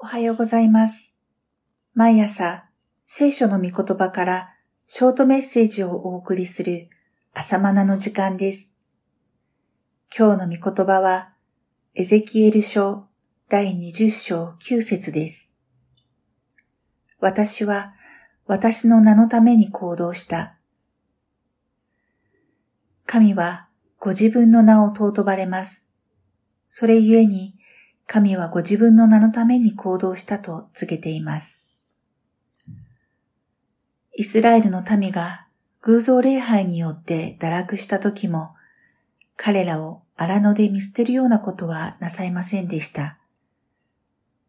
おはようございます。毎朝、聖書の御言葉からショートメッセージをお送りする朝マナの時間です。今日の御言葉は、エゼキエル書第20章9節です。私は私の名のために行動した。神はご自分の名を尊ばれます。それゆえに、神はご自分の名のために行動したと告げています。イスラエルの民が偶像礼拝によって堕落した時も、彼らを荒野で見捨てるようなことはなさいませんでした。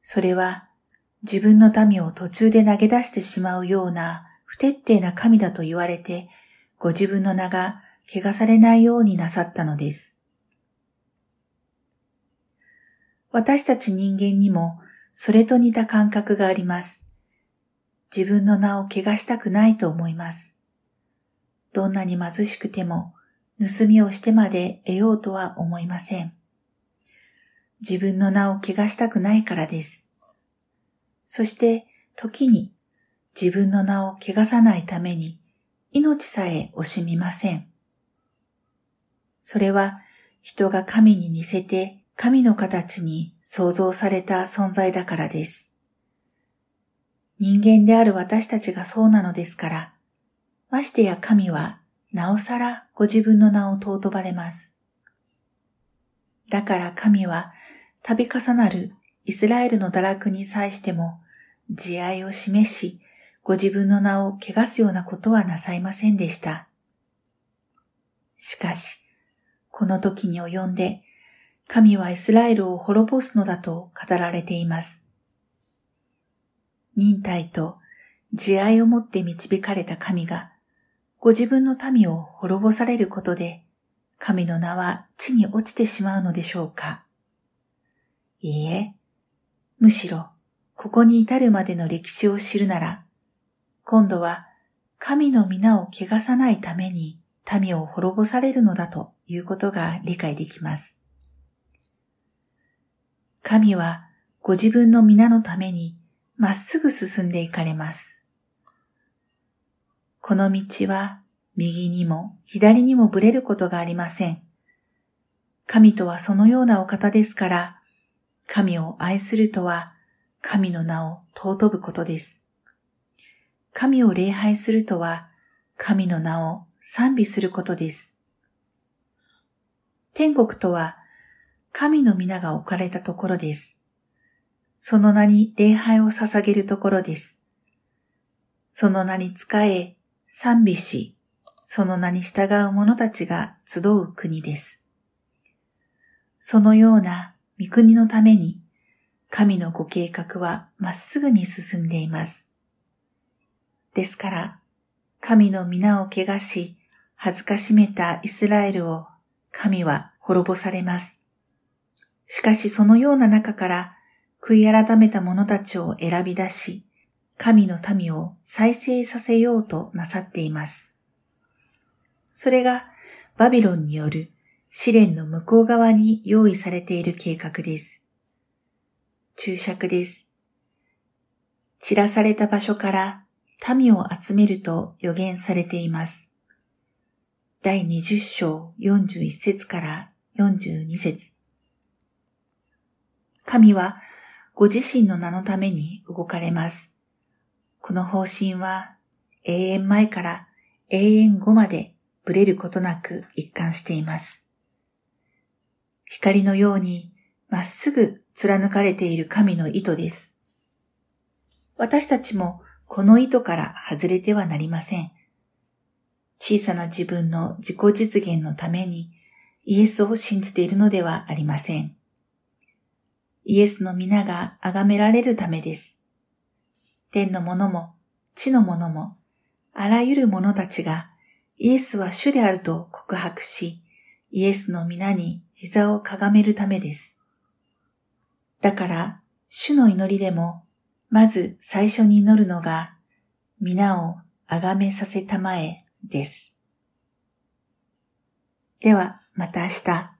それは自分の民を途中で投げ出してしまうような不徹底な神だと言われて、ご自分の名が汚されないようになさったのです。私たち人間にもそれと似た感覚があります。自分の名を汚したくないと思います。どんなに貧しくても盗みをしてまで得ようとは思いません。自分の名を汚したくないからです。そして時に自分の名を汚さないために命さえ惜しみません。それは人が神に似せて神の形に創造された存在だからです。人間である私たちがそうなのですから、ましてや神はなおさらご自分の名を尊ばれます。だから神は度重なるイスラエルの堕落に際しても慈愛を示し、ご自分の名を汚すようなことはなさいませんでした。しかし、この時に及んで、神はイスラエルを滅ぼすのだと語られています。忍耐と慈愛をもって導かれた神が、ご自分の民を滅ぼされることで、神の名は地に落ちてしまうのでしょうかいいえ、むしろ、ここに至るまでの歴史を知るなら、今度は神の皆を汚さないために民を滅ぼされるのだということが理解できます。神はご自分の皆のためにまっすぐ進んでいかれます。この道は右にも左にもぶれることがありません。神とはそのようなお方ですから、神を愛するとは神の名を尊ぶことです。神を礼拝するとは神の名を賛美することです。天国とは神の皆が置かれたところです。その名に礼拝を捧げるところです。その名に仕え、賛美し、その名に従う者たちが集う国です。そのような御国のために、神のご計画はまっすぐに進んでいます。ですから、神の皆を汚し、恥ずかしめたイスラエルを神は滅ぼされます。しかしそのような中から悔い改めた者たちを選び出し、神の民を再生させようとなさっています。それがバビロンによる試練の向こう側に用意されている計画です。注釈です。散らされた場所から民を集めると予言されています。第20章41節から42節神はご自身の名のために動かれます。この方針は永遠前から永遠後までぶれることなく一貫しています。光のようにまっすぐ貫かれている神の意図です。私たちもこの意図から外れてはなりません。小さな自分の自己実現のためにイエスを信じているのではありません。イエスの皆が崇められるためです。天の者も地の者もあらゆる者たちがイエスは主であると告白し、イエスの皆に膝をかがめるためです。だから、主の祈りでも、まず最初に祈るのが、皆を崇めさせたまえです。では、また明日。